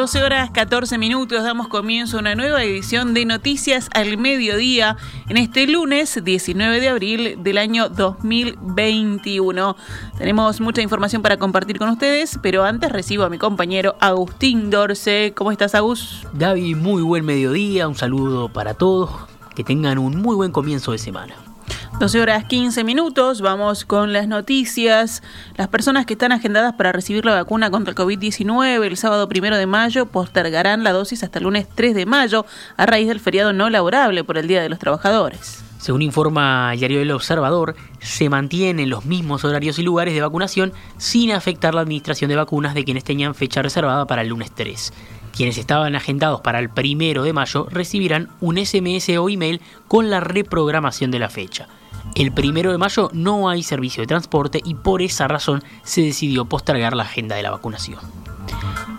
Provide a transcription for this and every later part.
12 horas 14 minutos damos comienzo a una nueva edición de Noticias al Mediodía en este lunes 19 de abril del año 2021. Tenemos mucha información para compartir con ustedes, pero antes recibo a mi compañero Agustín Dorce. ¿Cómo estás, Agus? Gaby, muy buen mediodía, un saludo para todos, que tengan un muy buen comienzo de semana. 12 horas 15 minutos, vamos con las noticias. Las personas que están agendadas para recibir la vacuna contra el COVID-19 el sábado primero de mayo postergarán la dosis hasta el lunes 3 de mayo a raíz del feriado no laborable por el Día de los Trabajadores. Según informa Diario del Observador, se mantienen los mismos horarios y lugares de vacunación sin afectar la administración de vacunas de quienes tenían fecha reservada para el lunes 3. Quienes estaban agendados para el primero de mayo recibirán un SMS o email con la reprogramación de la fecha. El primero de mayo no hay servicio de transporte y por esa razón se decidió postergar la agenda de la vacunación.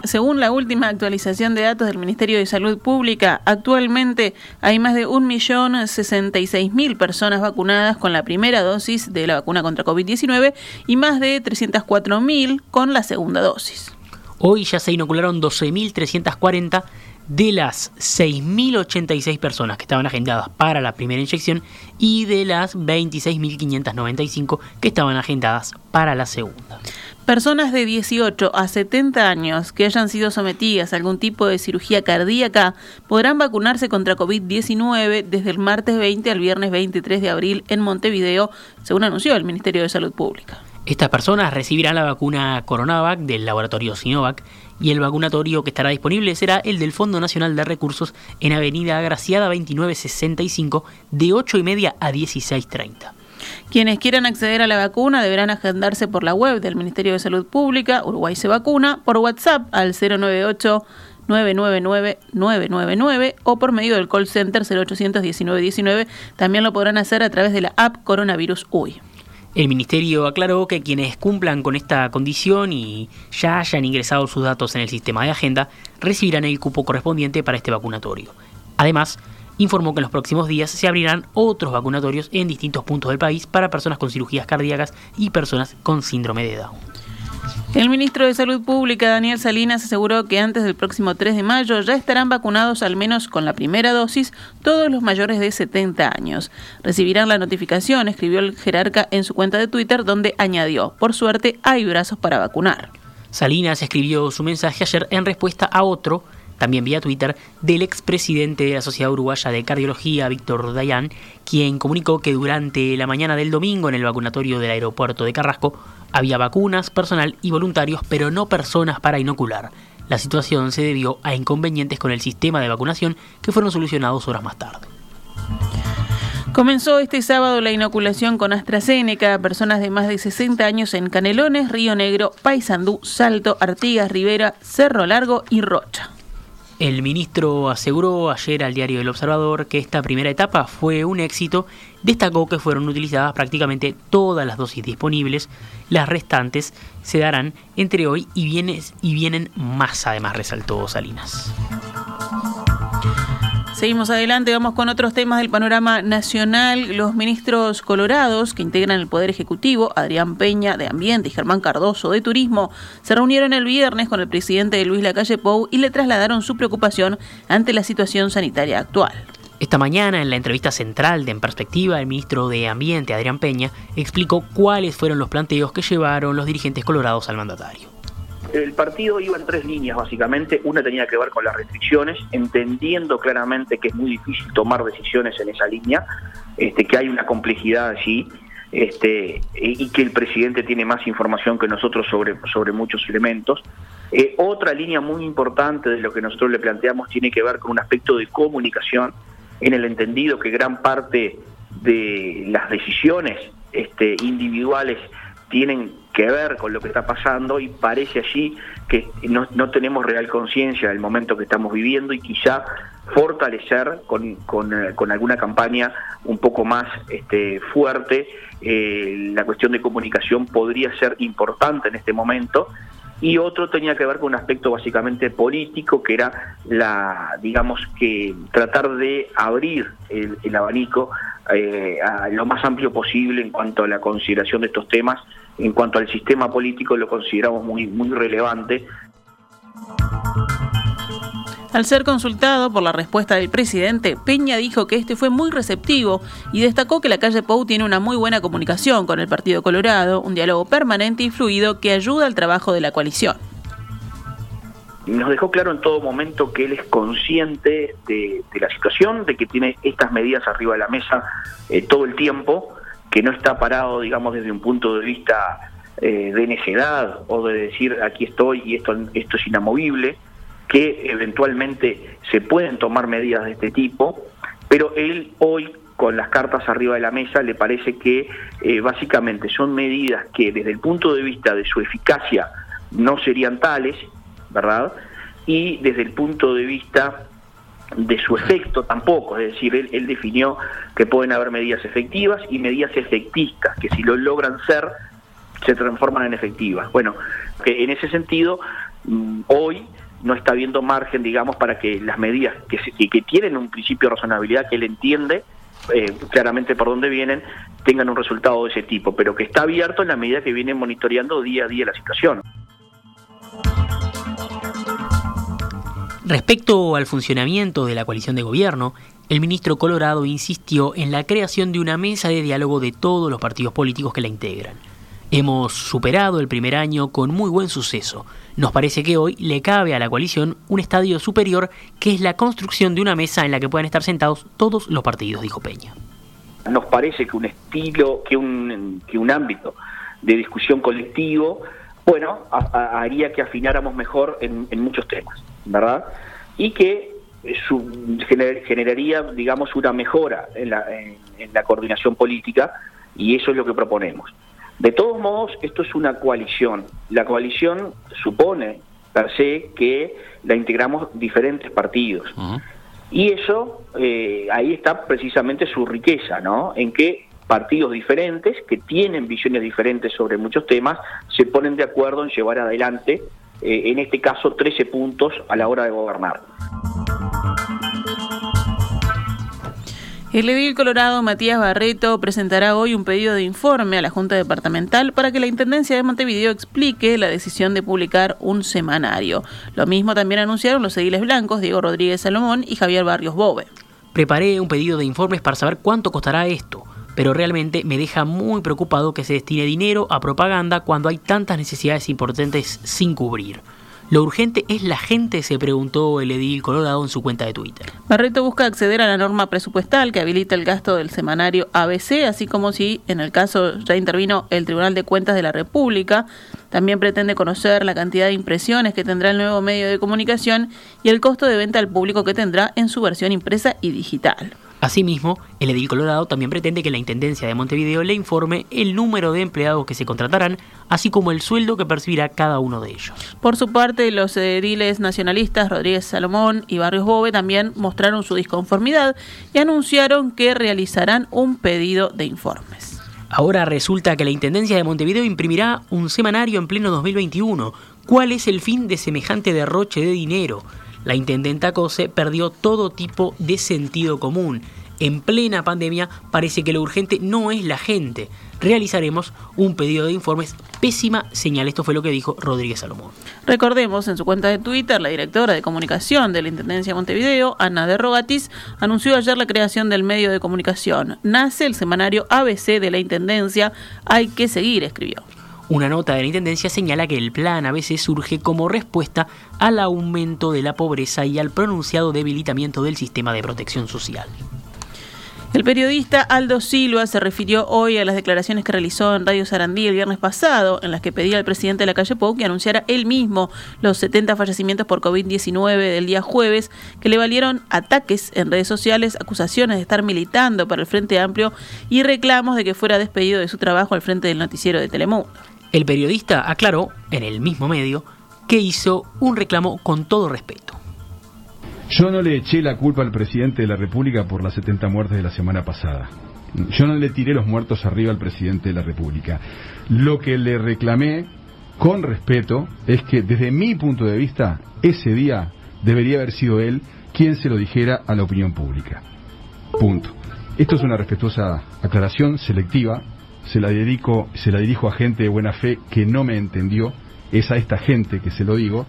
Según la última actualización de datos del Ministerio de Salud Pública, actualmente hay más de 1.066.000 personas vacunadas con la primera dosis de la vacuna contra COVID-19 y más de 304.000 con la segunda dosis. Hoy ya se inocularon 12.340 de las 6.086 personas que estaban agendadas para la primera inyección y de las 26.595 que estaban agendadas para la segunda. Personas de 18 a 70 años que hayan sido sometidas a algún tipo de cirugía cardíaca podrán vacunarse contra COVID-19 desde el martes 20 al viernes 23 de abril en Montevideo, según anunció el Ministerio de Salud Pública. Estas personas recibirán la vacuna Coronavac del laboratorio Sinovac y el vacunatorio que estará disponible será el del Fondo Nacional de Recursos en Avenida Agraciada 2965 de 8 y media a 16.30. Quienes quieran acceder a la vacuna deberán agendarse por la web del Ministerio de Salud Pública, Uruguay se vacuna, por WhatsApp al 098 999 999 o por medio del call center 0800 1919. También lo podrán hacer a través de la app Coronavirus UI. El ministerio aclaró que quienes cumplan con esta condición y ya hayan ingresado sus datos en el sistema de agenda recibirán el cupo correspondiente para este vacunatorio. Además, informó que en los próximos días se abrirán otros vacunatorios en distintos puntos del país para personas con cirugías cardíacas y personas con síndrome de Down. El ministro de Salud Pública, Daniel Salinas, aseguró que antes del próximo 3 de mayo ya estarán vacunados al menos con la primera dosis todos los mayores de 70 años. Recibirán la notificación, escribió el jerarca en su cuenta de Twitter, donde añadió, por suerte hay brazos para vacunar. Salinas escribió su mensaje ayer en respuesta a otro también vía Twitter, del expresidente de la Sociedad Uruguaya de Cardiología, Víctor Dayan, quien comunicó que durante la mañana del domingo en el vacunatorio del aeropuerto de Carrasco había vacunas, personal y voluntarios, pero no personas para inocular. La situación se debió a inconvenientes con el sistema de vacunación que fueron solucionados horas más tarde. Comenzó este sábado la inoculación con AstraZeneca a personas de más de 60 años en Canelones, Río Negro, Paysandú, Salto, Artigas, Rivera, Cerro Largo y Rocha. El ministro aseguró ayer al diario El Observador que esta primera etapa fue un éxito. Destacó que fueron utilizadas prácticamente todas las dosis disponibles. Las restantes se darán entre hoy y, vienes, y vienen más, además resaltó Salinas. Seguimos adelante, vamos con otros temas del panorama nacional. Los ministros colorados que integran el Poder Ejecutivo, Adrián Peña de Ambiente y Germán Cardoso de Turismo, se reunieron el viernes con el presidente Luis Lacalle Pou y le trasladaron su preocupación ante la situación sanitaria actual. Esta mañana, en la entrevista central de En Perspectiva, el ministro de Ambiente, Adrián Peña, explicó cuáles fueron los planteos que llevaron los dirigentes colorados al mandatario. El partido iba en tres líneas, básicamente. Una tenía que ver con las restricciones, entendiendo claramente que es muy difícil tomar decisiones en esa línea, este, que hay una complejidad allí. Este, y que el presidente tiene más información que nosotros sobre, sobre muchos elementos. Eh, otra línea muy importante de lo que nosotros le planteamos tiene que ver con un aspecto de comunicación, en el entendido que gran parte de las decisiones este, individuales tienen que ver con lo que está pasando y parece allí que no, no tenemos real conciencia del momento que estamos viviendo y quizá fortalecer con, con, eh, alguna campaña un poco más este, fuerte eh, la cuestión de comunicación podría ser importante en este momento. Y otro tenía que ver con un aspecto básicamente político que era la digamos que tratar de abrir el, el abanico eh, a lo más amplio posible en cuanto a la consideración de estos temas en cuanto al sistema político lo consideramos muy, muy relevante. Al ser consultado por la respuesta del presidente, Peña dijo que este fue muy receptivo y destacó que la calle Pou tiene una muy buena comunicación con el Partido Colorado, un diálogo permanente y fluido que ayuda al trabajo de la coalición nos dejó claro en todo momento que él es consciente de, la situación, de que tiene estas medidas arriba de la mesa eh, todo el tiempo, que no está parado, digamos, desde un punto de vista eh, de necedad o de decir aquí estoy y esto, esto es inamovible, que eventualmente se pueden tomar medidas de este tipo, pero él hoy con las cartas arriba de la mesa le parece que eh, básicamente son medidas que desde el punto de vista de su eficacia no serían tales ¿verdad? Y desde el punto de vista de su efecto tampoco, es decir, él, definió que pueden haber medidas efectivas y medidas efectistas, que si lo logran ser, se transforman en efectivas. Bueno, en ese sentido, mm, hoy no está habiendo margen, digamos, para que las medidas que, que tienen un principio de razonabilidad que él entiende, eh, claramente por dónde vienen, tengan un resultado de ese tipo, pero que está abierto en la medida que vienen monitoreando día a día la situación. Respecto al funcionamiento de la coalición de gobierno, el ministro Colorado insistió en la creación de una mesa de diálogo de todos los partidos políticos que la integran. Hemos superado el primer año con muy buen suceso. Nos parece que hoy le cabe a la coalición un estadio superior que es la construcción de una mesa en la que puedan estar sentados todos los partidos, dijo Peña. Nos parece que un estilo, que un, que un ámbito de discusión colectivo, bueno, haría que afináramos mejor en muchos temas. ¿verdad? Y que eh, generaría, digamos, una mejora en la, en, la coordinación política y eso es lo que proponemos. De todos modos, esto es una coalición. La coalición supone, per se, que la integramos diferentes partidos. Y eso, eh, ahí está precisamente su riqueza, ¿no? En que partidos diferentes, que tienen visiones diferentes sobre muchos temas, se ponen de acuerdo en llevar adelante eh, en este caso 13 puntos a la hora de gobernar. El edil colorado Matías Barreto presentará hoy un pedido de informe a la Junta Departamental para que la Intendencia de Montevideo explique la decisión de publicar un semanario. Lo mismo también anunciaron los ediles blancos Diego Rodríguez Salomón y Javier Barrios Bove. Preparé un pedido de informes para saber cuánto costará esto pero realmente me deja muy preocupado que se destine dinero a propaganda cuando hay tantas necesidades importantes sin cubrir. Lo urgente es la gente, se preguntó el edil Colorado en su cuenta de Twitter. Barreto busca acceder a la norma presupuestal que habilita el gasto del semanario ABC, así como si en el caso ya intervino el Tribunal de Cuentas de la República. También pretende conocer la cantidad de impresiones que tendrá el nuevo medio de comunicación y el costo de venta al público que tendrá en su versión impresa y digital. Asimismo, el edil Colorado también pretende que la Intendencia de Montevideo le informe el número de empleados que se contratarán, así como el sueldo que percibirá cada uno de ellos. Por su parte, los ediles nacionalistas Rodríguez Salomón y Barrios Bove también mostraron su disconformidad y anunciaron que realizarán un pedido de informes. Ahora resulta que la Intendencia de Montevideo imprimirá un semanario en pleno 2021. ¿Cuál es el fin de semejante derroche de dinero? La intendenta Cose perdió todo tipo de sentido común. En plena pandemia parece que lo urgente no es la gente. Realizaremos un pedido de informes. Pésima señal. Esto fue lo que dijo Rodríguez Salomón. Recordemos, en su cuenta de Twitter, la directora de comunicación de la Intendencia de Montevideo, Ana de Rogatis, anunció ayer la creación del medio de comunicación. Nace el semanario ABC de la Intendencia. Hay que seguir, escribió. Una nota de la Intendencia señala que el plan a veces surge como respuesta al aumento de la pobreza y al pronunciado debilitamiento del sistema de protección social. El periodista Aldo Silva se refirió hoy a las declaraciones que realizó en Radio Sarandí el viernes pasado, en las que pedía al presidente de la calle Pou que anunciara él mismo los 70 fallecimientos por COVID-19 del día jueves, que le valieron ataques en redes sociales, acusaciones de estar militando para el Frente Amplio y reclamos de que fuera despedido de su trabajo al frente del noticiero de Telemundo. El periodista aclaró, en el mismo medio, que hizo un reclamo con todo respeto. Yo no le eché la culpa al presidente de la República por las 70 muertes de la semana pasada. Yo no le tiré los muertos arriba al presidente de la República. Lo que le reclamé con respeto es que desde mi punto de vista, ese día debería haber sido él quien se lo dijera a la opinión pública. Punto. Esto es una respetuosa aclaración selectiva se la dedico, se la dirijo a gente de buena fe que no me entendió, es a esta gente que se lo digo,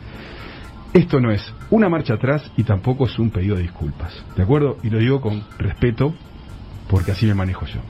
Esto no es una marcha atrás y tampoco es un pedido de disculpas. ¿De acuerdo? Y lo digo con respeto porque así me manejo yo.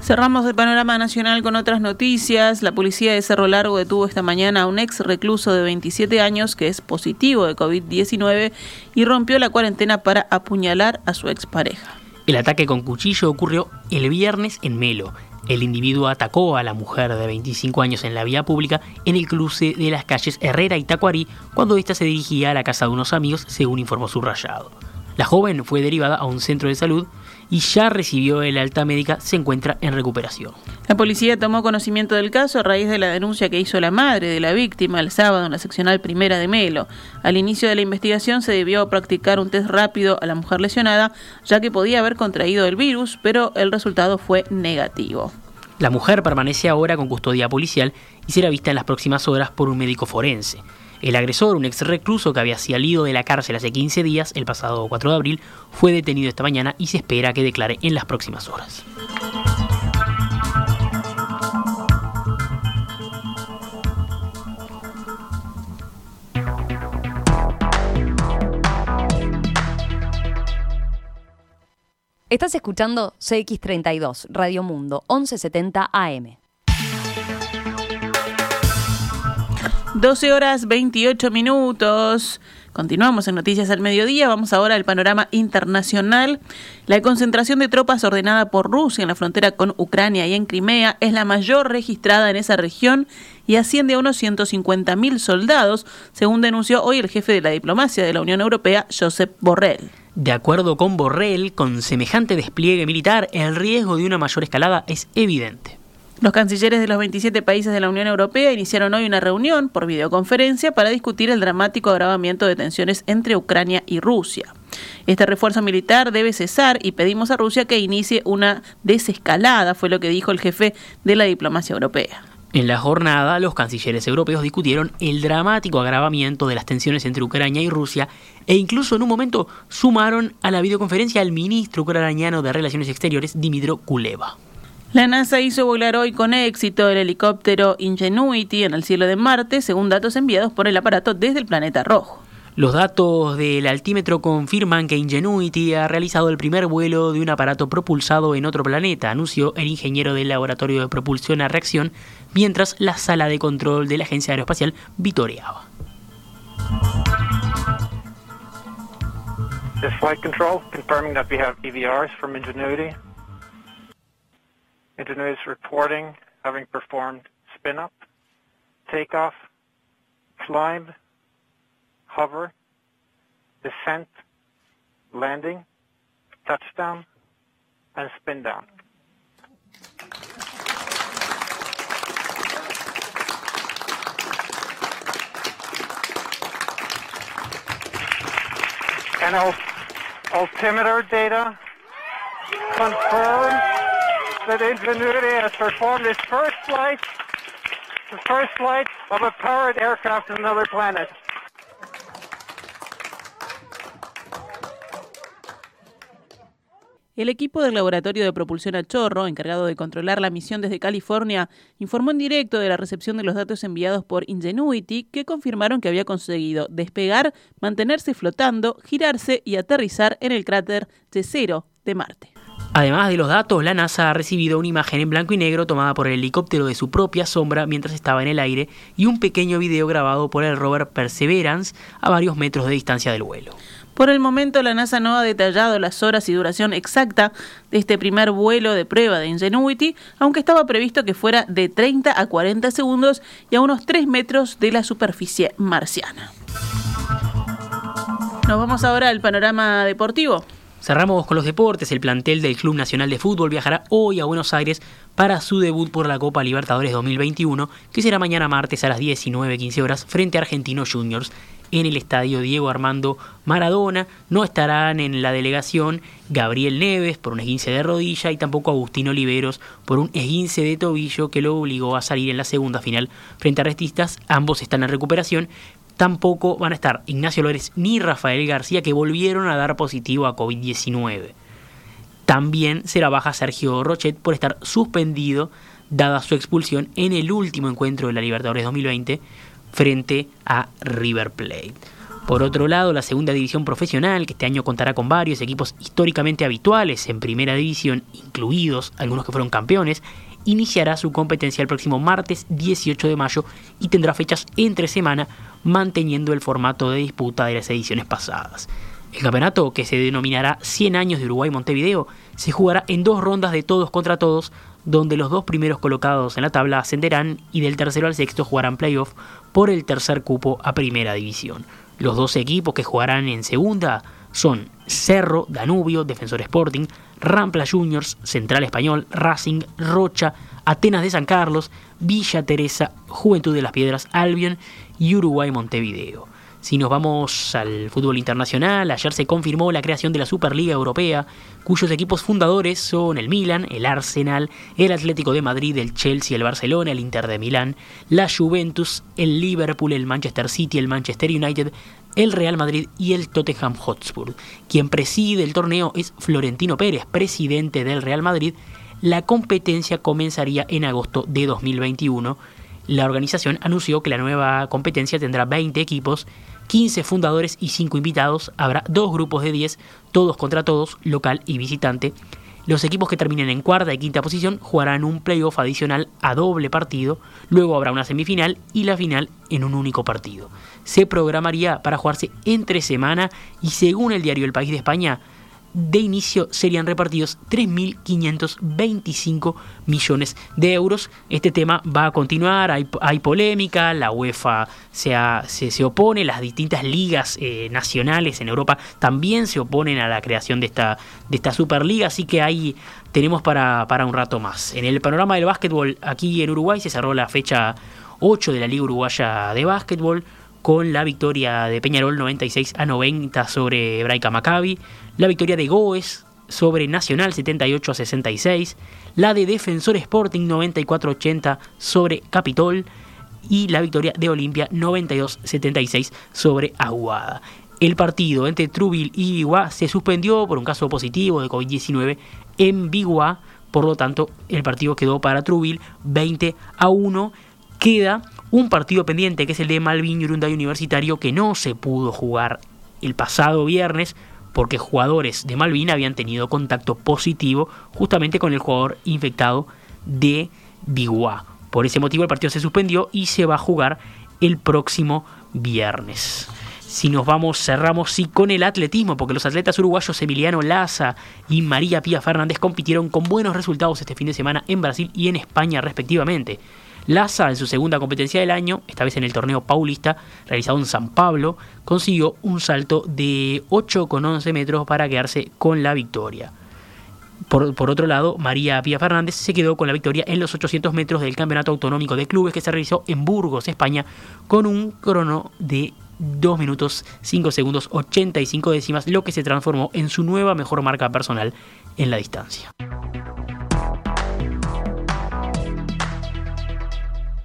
Cerramos el panorama nacional con otras noticias. La policía de Cerro Largo detuvo esta mañana a un ex recluso de 27 años que es positivo de COVID-19 y rompió la cuarentena para apuñalar a su expareja. El ataque con cuchillo ocurrió el viernes en Melo. El individuo atacó a la mujer de 25 años en la vía pública en el cruce de las calles Herrera y Tacuarí cuando ésta se dirigía a la casa de unos amigos, según informó su rayado. La joven fue derivada a un centro de salud y ya recibió el alta médica, se encuentra en recuperación. La policía tomó conocimiento del caso a raíz de la denuncia que hizo la madre de la víctima el sábado en la seccional primera de Melo. Al inicio de la investigación se debió practicar un test rápido a la mujer lesionada, ya que podía haber contraído el virus, pero el resultado fue negativo. La mujer permanece ahora con custodia policial y será vista en las próximas horas por un médico forense. El agresor, un ex recluso que había salido de la cárcel hace 15 días, el pasado 4 de abril, fue detenido esta mañana y se espera que declare en las próximas horas. Estás escuchando CX32, Radio Mundo, 1170 AM. 12 horas 28 minutos. Continuamos en Noticias al Mediodía. Vamos ahora al panorama internacional. La concentración de tropas ordenada por Rusia en la frontera con Ucrania y en Crimea es la mayor registrada en esa región y asciende a unos 150.000 soldados, según denunció hoy el jefe de la diplomacia de la Unión Europea, Josep Borrell. De acuerdo con Borrell, con semejante despliegue militar, el riesgo de una mayor escalada es evidente. Los cancilleres de los 27 países de la Unión Europea iniciaron hoy una reunión por videoconferencia para discutir el dramático agravamiento de tensiones entre Ucrania y Rusia. Este refuerzo militar debe cesar y pedimos a Rusia que inicie una desescalada, fue lo que dijo el jefe de la diplomacia europea. En la jornada, los cancilleres europeos discutieron el dramático agravamiento de las tensiones entre Ucrania y Rusia e incluso en un momento sumaron a la videoconferencia al ministro ucraniano de Relaciones Exteriores, Dimitro Kuleva. La NASA hizo volar hoy con éxito el helicóptero Ingenuity en el cielo de Marte, según datos enviados por el aparato desde el planeta rojo. Los datos del altímetro confirman que Ingenuity ha realizado el primer vuelo de un aparato propulsado en otro planeta, anunció el ingeniero del Laboratorio de Propulsión a Reacción, mientras la sala de control de la Agencia Aeroespacial vitoreaba. flight control confirming that we have EVRs from Ingenuity. Is reporting having performed spin up, takeoff, climb, hover, descent, landing, touchdown, and spin down. And altimeter data confirms that Ingenuity has performed its first flight, the first flight of a powered aircraft to another planet. El equipo del Laboratorio de Propulsión a Chorro, encargado de controlar la misión desde California, informó en directo de la recepción de los datos enviados por Ingenuity que confirmaron que había conseguido despegar, mantenerse flotando, girarse y aterrizar en el cráter T0 de Marte. Además de los datos, la NASA ha recibido una imagen en blanco y negro tomada por el helicóptero de su propia sombra mientras estaba en el aire y un pequeño video grabado por el rover Perseverance a varios metros de distancia del vuelo. Por el momento, la NASA no ha detallado las horas y duración exacta de este primer vuelo de prueba de Ingenuity, aunque estaba previsto que fuera de 30 a 40 segundos y a unos 3 metros de la superficie marciana. Nos vamos ahora al panorama deportivo. Cerramos con los deportes. El plantel del Club Nacional de Fútbol viajará hoy a Buenos Aires para su debut por la Copa Libertadores 2021, que será mañana martes a las 19.15 horas frente a Argentinos Juniors en el estadio Diego Armando Maradona. No estarán en la delegación Gabriel Neves por un esguince de rodilla y tampoco Agustín Oliveros por un esguince de tobillo que lo obligó a salir en la segunda final frente a Restistas. Ambos están en recuperación, tampoco van a estar Ignacio Lórez ni Rafael García, que volvieron a dar positivo a COVID-19. También será baja Sergio Rochet por estar suspendido, dada su expulsión en el último encuentro de la Libertadores 2020 frente a River Plate. Por otro lado, la segunda división profesional, que este año contará con varios equipos históricamente habituales en primera división, incluidos algunos que fueron campeones, iniciará su competencia el próximo martes 18 de mayo y tendrá fechas entre semana, manteniendo el formato de disputa de las ediciones pasadas. El campeonato, que se denominará 100 años de Uruguay-Montevideo, se jugará en dos rondas de todos contra todos, donde los dos primeros colocados en la tabla ascenderán y del tercero al sexto jugarán playoff por el tercer cupo a primera división. Los dos equipos que jugarán en segunda son Cerro, Danubio, Defensor Sporting, Rampla Juniors, Central Español, Racing, Rocha, Atenas de San Carlos, Villa Teresa, Juventud de las Piedras, Albion y Uruguay Montevideo. Si nos vamos al fútbol internacional, ayer se confirmó la creación de la Superliga Europea, cuyos equipos fundadores son el Milan, el Arsenal, el Atlético de Madrid, el Chelsea, el Barcelona, el Inter de Milán, la Juventus, el Liverpool, el Manchester City, el Manchester United, el Real Madrid y el Tottenham Hotspur. Quien preside el torneo es Florentino Pérez, presidente del Real Madrid. La competencia comenzaría en agosto de 2021 la organización anunció que la nueva competencia tendrá 20 equipos, 15 fundadores y 5 invitados. Habrá dos grupos de 10, todos contra todos, local y visitante. Los equipos que terminen en cuarta y quinta posición jugarán un playoff adicional a doble partido, luego habrá una semifinal y la final en un único partido. Se programaría para jugarse entre semana y según el diario El País de España, de inicio serían repartidos 3.525 millones de euros. Este tema va a continuar, hay, polémica, la UEFA se, se, opone, las distintas ligas eh, nacionales en Europa también se oponen a la creación de esta, de esta Superliga, así que ahí tenemos para, para un rato más. En el panorama del básquetbol aquí en Uruguay se cerró la fecha 8 de la Liga Uruguaya de Básquetbol con la victoria de Peñarol 96 a 90 sobre Braica Maccabi, la victoria de Goes sobre Nacional 78 a 66, la de Defensor Sporting 94 80 sobre Capitol y la victoria de Olimpia 92 76 sobre Aguada. El partido entre Trubil y Biguá se suspendió por un caso positivo de COVID-19 en Biguá, por lo tanto el partido quedó para Trubil 20 a 1. Queda un partido pendiente que es el de Malvin Urunday Universitario que no se pudo jugar el pasado viernes porque jugadores de Malvin habían tenido contacto positivo justamente con el jugador infectado de Biguá. Por ese motivo el partido se suspendió y se va a jugar el próximo viernes. Si nos vamos, cerramos sí con el atletismo, porque los atletas uruguayos Emiliano Laza y María Pía Fernández compitieron con buenos resultados este fin de semana en Brasil y en España respectivamente. Laza, en su segunda competencia del año, esta vez en el torneo paulista, realizado en San Pablo, consiguió un salto de 8,11 metros para quedarse con la victoria. Por, otro lado, María Pía Fernández se quedó con la victoria en los 800 metros del Campeonato Autonómico de Clubes que se realizó en Burgos, España, con un crono de 2 minutos 5 segundos 85 décimas, lo que se transformó en su nueva mejor marca personal en la distancia.